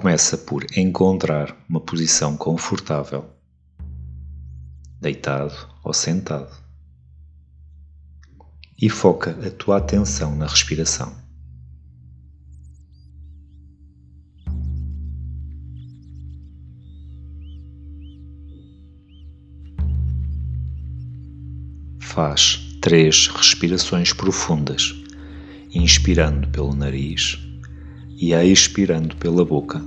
Começa por encontrar uma posição confortável, deitado ou sentado, e foca a tua atenção na respiração. Faz três respirações profundas, inspirando pelo nariz e expirando pela boca,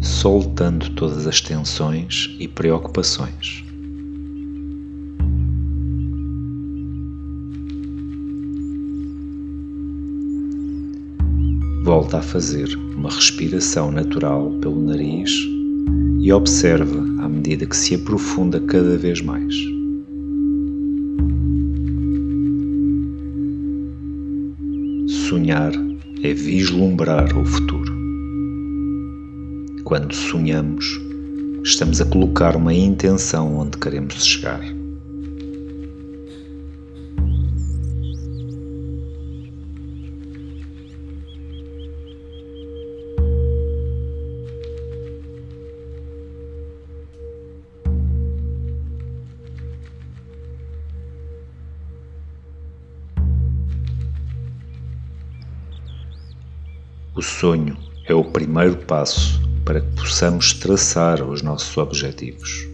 soltando todas as tensões e preocupações. Volta a fazer uma respiração natural pelo nariz e observa à medida que se aprofunda cada vez mais. Sonhar é vislumbrar o futuro. Quando sonhamos, estamos a colocar uma intenção onde queremos chegar. O sonho é o primeiro passo para que possamos traçar os nossos objetivos.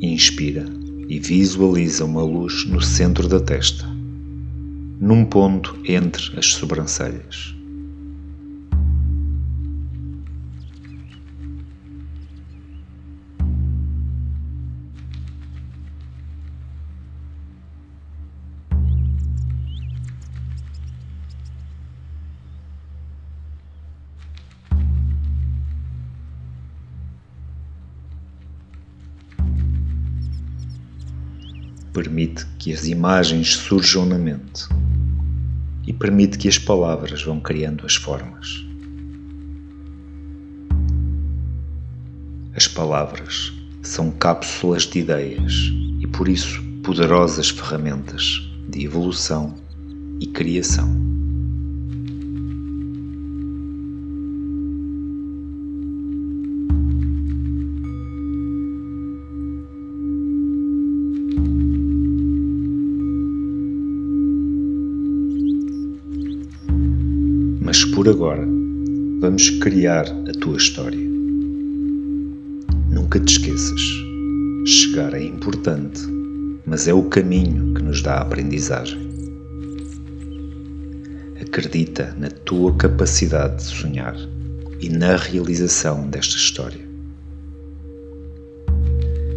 Inspira e visualiza uma luz no centro da testa, num ponto entre as sobrancelhas. Permite que as imagens surjam na mente e permite que as palavras vão criando as formas. As palavras são cápsulas de ideias e por isso poderosas ferramentas de evolução e criação. Agora, vamos criar a tua história. Nunca te esqueças: chegar é importante, mas é o caminho que nos dá a aprendizagem. Acredita na tua capacidade de sonhar e na realização desta história.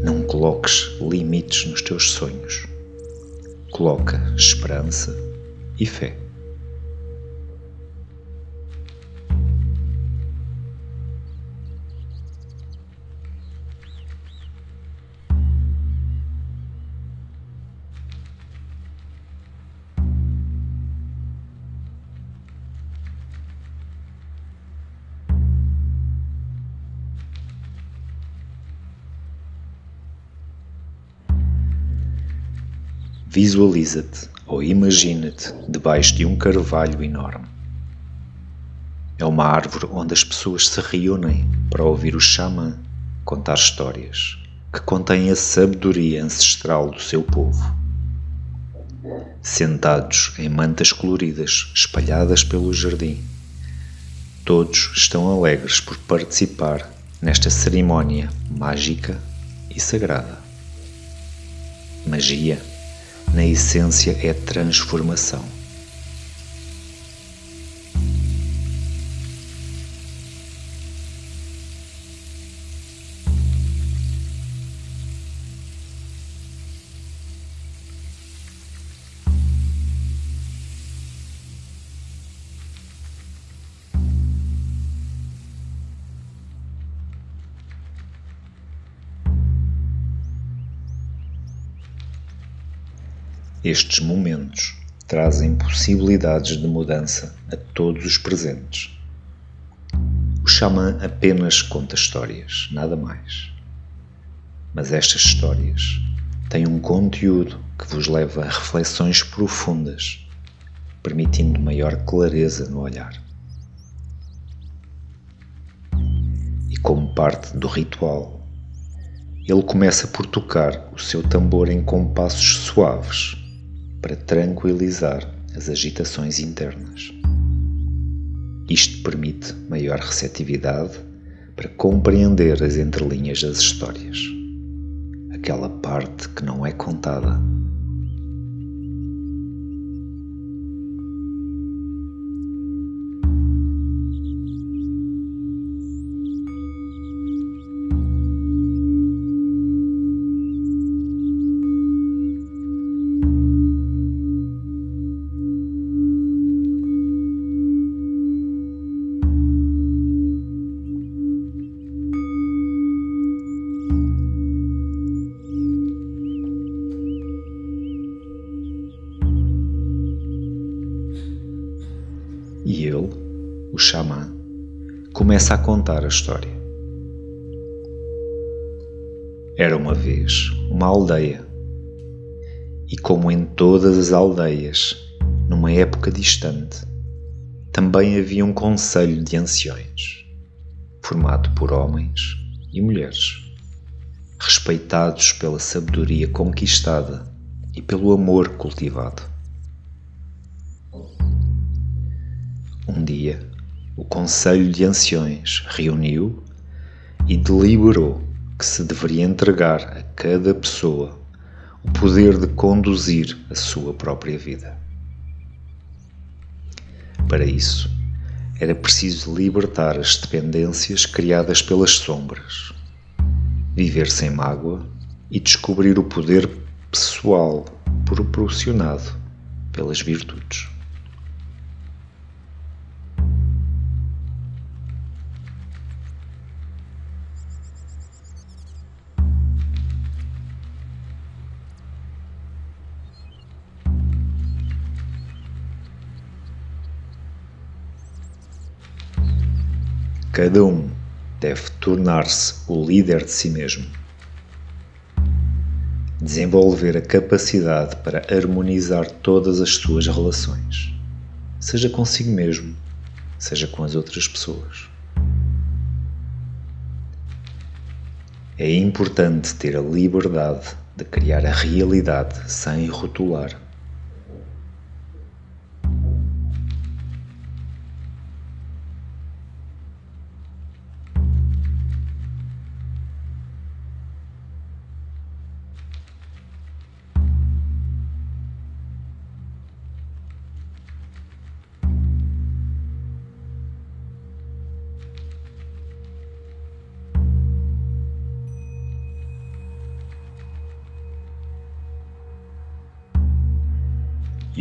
Não coloques limites nos teus sonhos. Coloca esperança e fé. Visualiza-te ou imagina-te debaixo de um carvalho enorme. É uma árvore onde as pessoas se reúnem para ouvir o xamã contar histórias que contêm a sabedoria ancestral do seu povo. Sentados em mantas coloridas espalhadas pelo jardim, todos estão alegres por participar nesta cerimónia mágica e sagrada. Magia na essência é transformação. Estes momentos trazem possibilidades de mudança a todos os presentes. O xamã apenas conta histórias, nada mais. Mas estas histórias têm um conteúdo que vos leva a reflexões profundas, permitindo maior clareza no olhar. E como parte do ritual, ele começa por tocar o seu tambor em compassos suaves para tranquilizar as agitações internas. Isto permite maior receptividade para compreender as entrelinhas das histórias, aquela parte que não é contada contar a história. Era uma vez uma aldeia, e como em todas as aldeias, numa época distante, também havia um conselho de anciões, formado por homens e mulheres, respeitados pela sabedoria conquistada e pelo amor cultivado. Um dia, o Conselho de Anciões reuniu e deliberou que se deveria entregar a cada pessoa o poder de conduzir a sua própria vida. Para isso, era preciso libertar as dependências criadas pelas sombras, viver sem mágoa e descobrir o poder pessoal proporcionado pelas virtudes. Cada um deve tornar-se o líder de si mesmo. Desenvolver a capacidade para harmonizar todas as suas relações, seja consigo mesmo, seja com as outras pessoas. É importante ter a liberdade de criar a realidade sem rotular.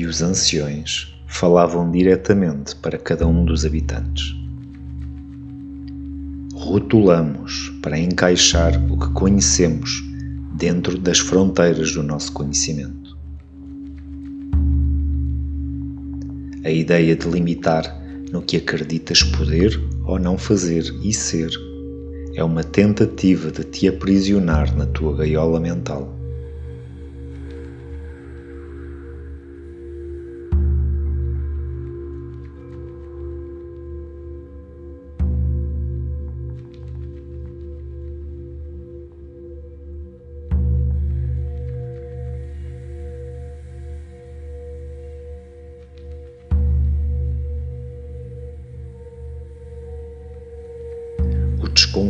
E os anciões falavam diretamente para cada um dos habitantes. Rotulamos para encaixar o que conhecemos dentro das fronteiras do nosso conhecimento. A ideia de limitar no que acreditas poder ou não fazer e ser é uma tentativa de te aprisionar na tua gaiola mental.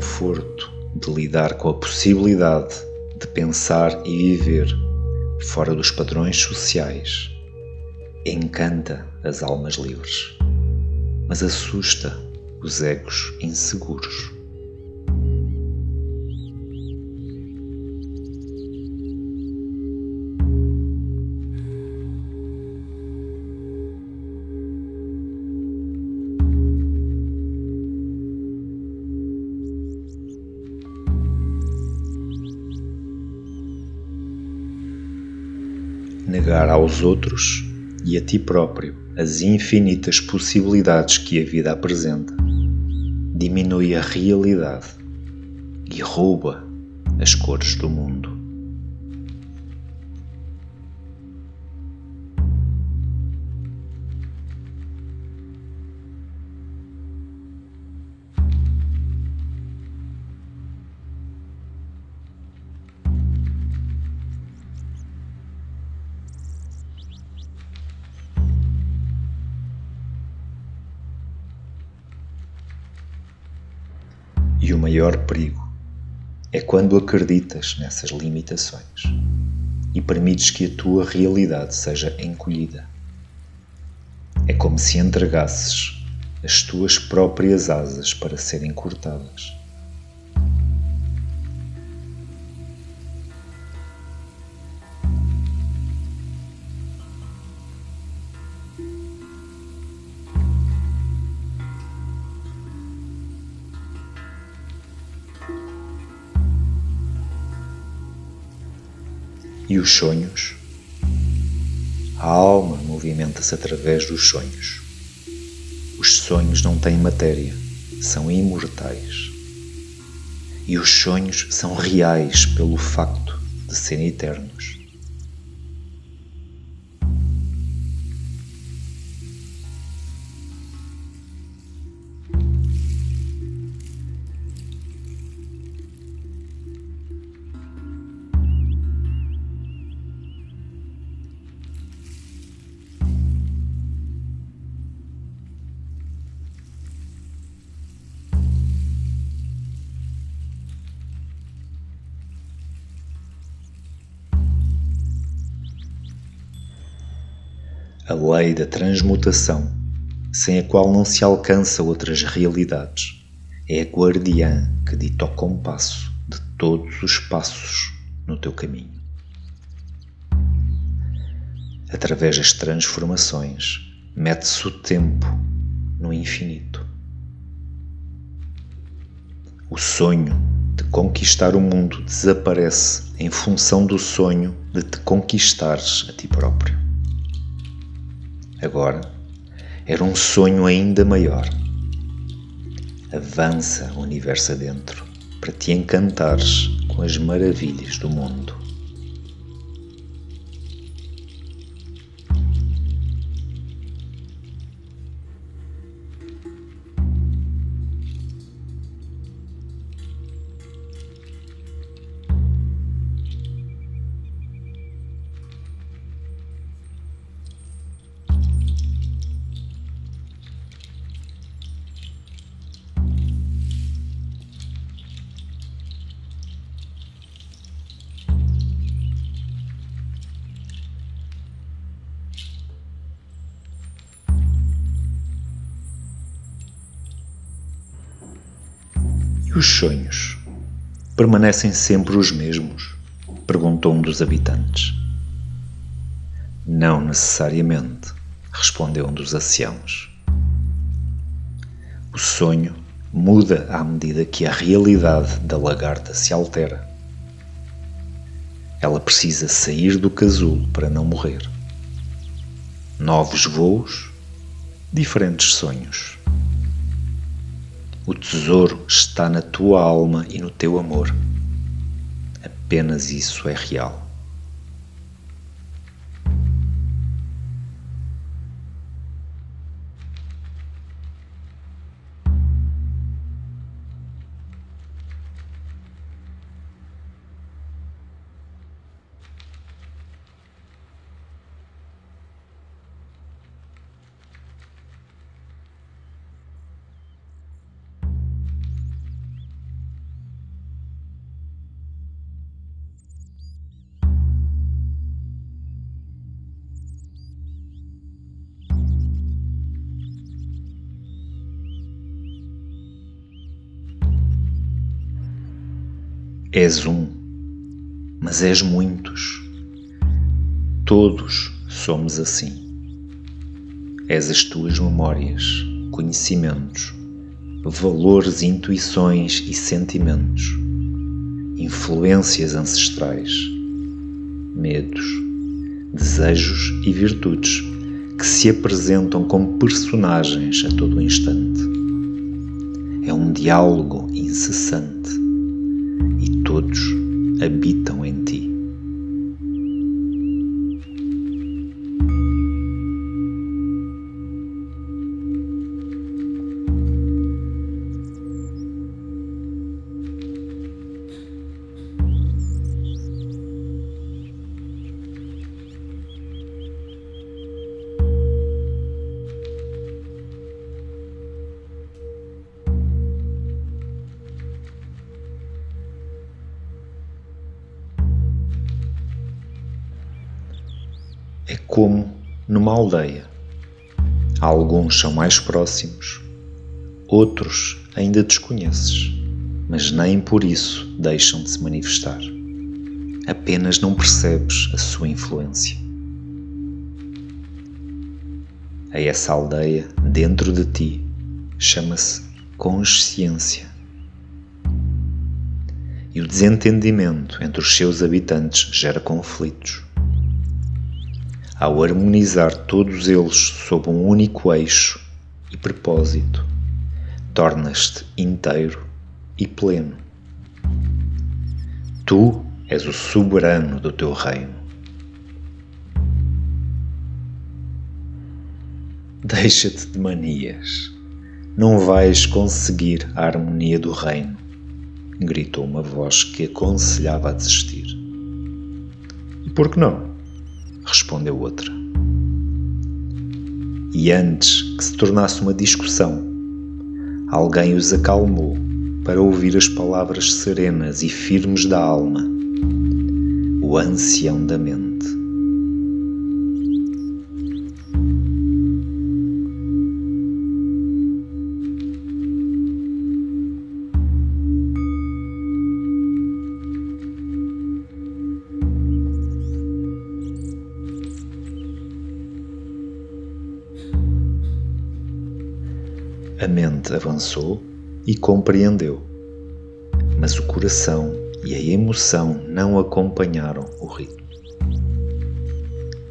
Desconforto de lidar com a possibilidade de pensar e viver fora dos padrões sociais encanta as almas livres, mas assusta os egos inseguros. Negar aos outros e a ti próprio as infinitas possibilidades que a vida apresenta, diminui a realidade e rouba as cores do mundo. Perigo é quando acreditas nessas limitações e permites que a tua realidade seja encolhida. É como se entregasses as tuas próprias asas para serem cortadas. E os sonhos? A alma movimenta-se através dos sonhos. Os sonhos não têm matéria, são imortais. E os sonhos são reais pelo facto de serem eternos. A lei da transmutação, sem a qual não se alcança outras realidades. É a guardiã que dita o compasso de todos os passos no teu caminho. Através das transformações, mete-se o tempo no infinito. O sonho de conquistar o mundo desaparece em função do sonho de te conquistares a ti próprio. Agora era um sonho ainda maior. Avança o universo adentro para te encantares com as maravilhas do mundo. Os sonhos? Permanecem sempre os mesmos? perguntou um dos habitantes. Não necessariamente, respondeu um dos anciãos. O sonho muda à medida que a realidade da lagarta se altera. Ela precisa sair do casulo para não morrer. Novos voos, diferentes sonhos. O tesouro está na tua alma e no teu amor. Apenas isso é real. És um, mas és muitos. Todos somos assim. És as tuas memórias, conhecimentos, valores, intuições e sentimentos, influências ancestrais, medos, desejos e virtudes que se apresentam como personagens a todo instante. É um diálogo incessante todos habitam em ti. São mais próximos, outros ainda desconheces, mas nem por isso deixam de se manifestar. Apenas não percebes a sua influência. A essa aldeia, dentro de ti, chama-se consciência. E o desentendimento entre os seus habitantes gera conflitos ao harmonizar todos eles sob um único eixo e propósito, tornas-te inteiro e pleno. Tu és o soberano do teu reino. Deixa-te de manias. Não vais conseguir a harmonia do reino, gritou uma voz que aconselhava a desistir. E por que não? Respondeu outra. E antes que se tornasse uma discussão, alguém os acalmou para ouvir as palavras serenas e firmes da alma, o ancião da mente. Avançou e compreendeu, mas o coração e a emoção não acompanharam o ritmo.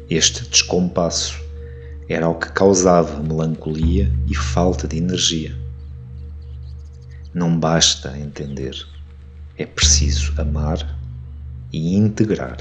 Este descompasso era o que causava melancolia e falta de energia. Não basta entender, é preciso amar e integrar.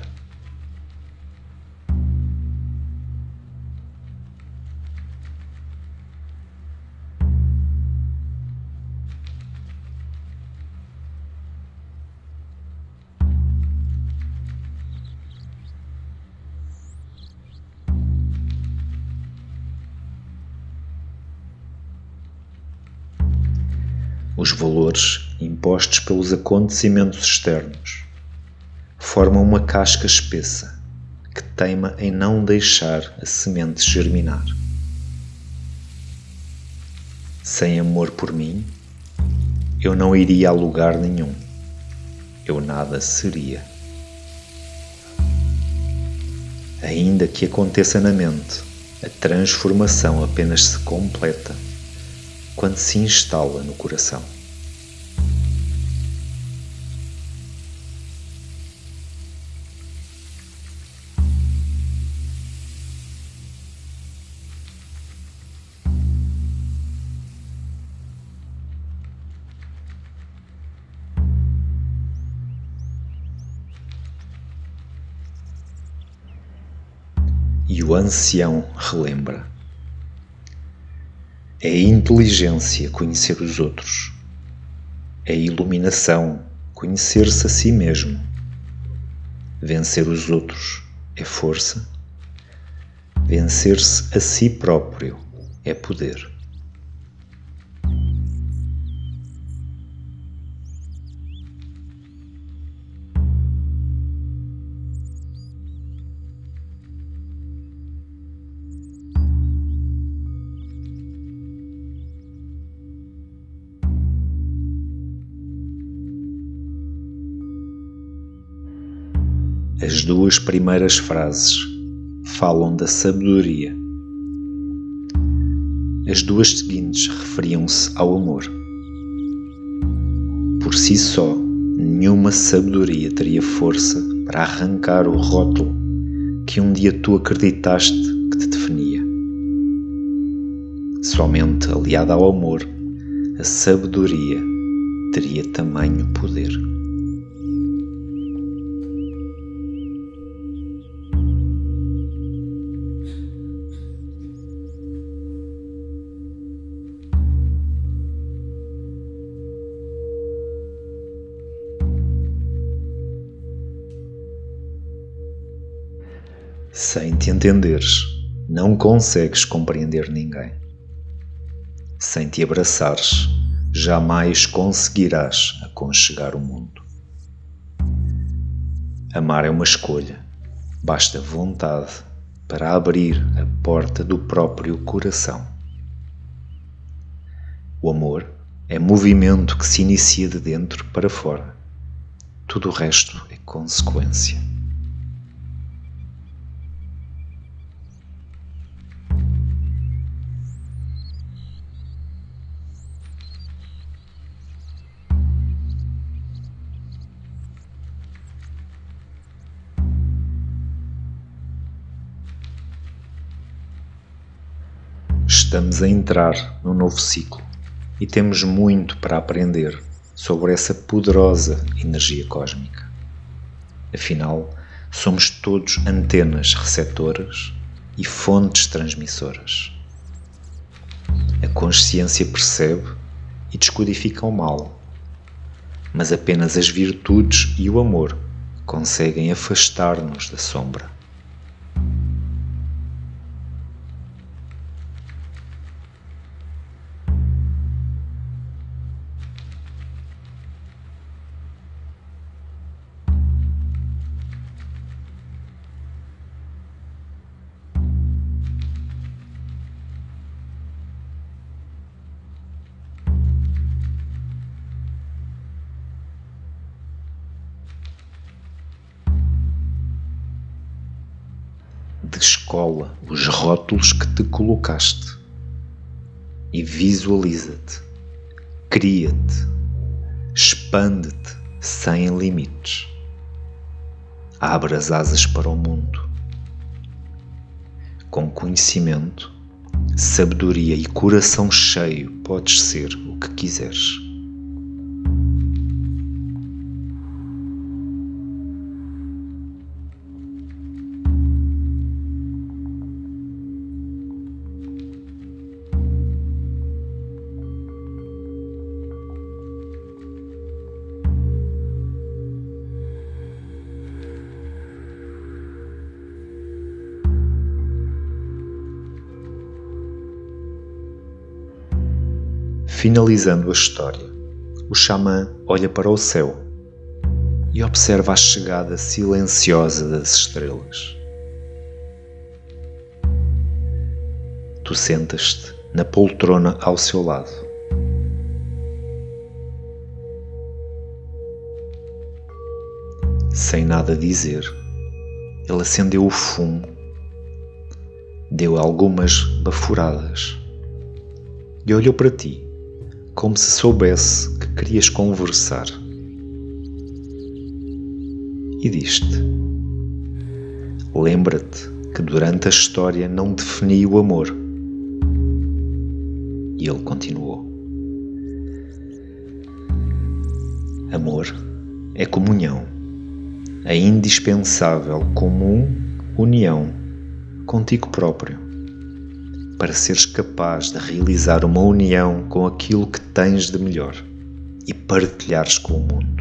Os valores impostos pelos acontecimentos externos formam uma casca espessa que teima em não deixar a semente germinar. Sem amor por mim, eu não iria a lugar nenhum, eu nada seria. Ainda que aconteça na mente, a transformação apenas se completa quando se instala no coração. E o ancião relembra é inteligência conhecer os outros. É iluminação conhecer-se a si mesmo. Vencer os outros é força. Vencer-se a si próprio é poder. As duas primeiras frases falam da sabedoria. As duas seguintes referiam-se ao amor. Por si só, nenhuma sabedoria teria força para arrancar o rótulo que um dia tu acreditaste que te definia. Somente aliada ao amor, a sabedoria teria tamanho poder. Sem te entenderes, não consegues compreender ninguém. Sem te abraçares, jamais conseguirás aconchegar o mundo. Amar é uma escolha, basta vontade para abrir a porta do próprio coração. O amor é movimento que se inicia de dentro para fora. Tudo o resto é consequência. Estamos a entrar num novo ciclo e temos muito para aprender sobre essa poderosa energia cósmica. Afinal, somos todos antenas receptoras e fontes transmissoras. A consciência percebe e descodifica o mal, mas apenas as virtudes e o amor conseguem afastar-nos da sombra. Descola os rótulos que te colocaste e visualiza-te, cria-te, expande-te sem limites. Abre as asas para o mundo. Com conhecimento, sabedoria e coração cheio, podes ser o que quiseres. Finalizando a história, o xamã olha para o céu e observa a chegada silenciosa das estrelas. Tu sentas-te na poltrona ao seu lado. Sem nada dizer, ele acendeu o fumo, deu algumas bafuradas e olhou para ti como se soubesse que querias conversar. E diz-te: Lembra-te que durante a história não defini o amor. E ele continuou: Amor é comunhão, a indispensável comum união contigo próprio para seres capaz de realizar uma união com aquilo que tens de melhor e partilhares com o mundo.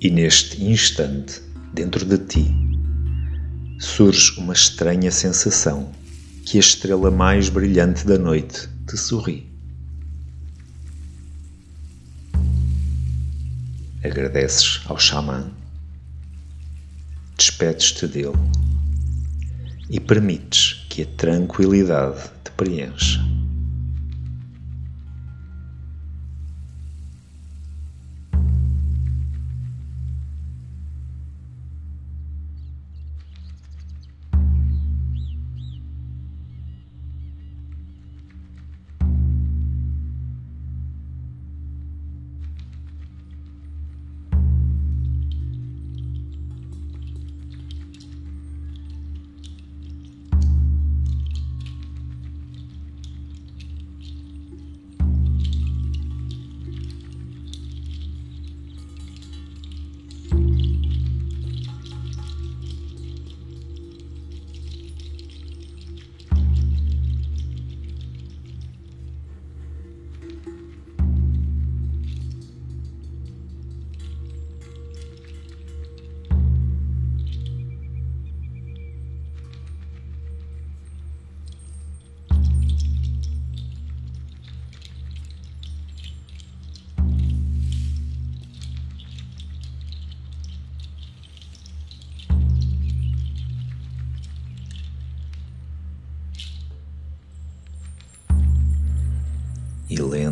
E neste instante, dentro de ti, surge uma estranha sensação que a estrela mais brilhante da noite te sorri. Agradeces ao xamã, despedes-te dele e permites que a tranquilidade te preencha.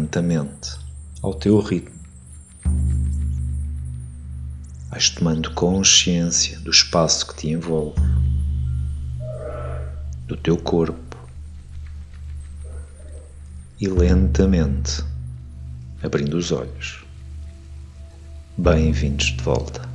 Lentamente, ao teu ritmo, vais tomando consciência do espaço que te envolve, do teu corpo e lentamente abrindo os olhos. Bem-vindos de volta.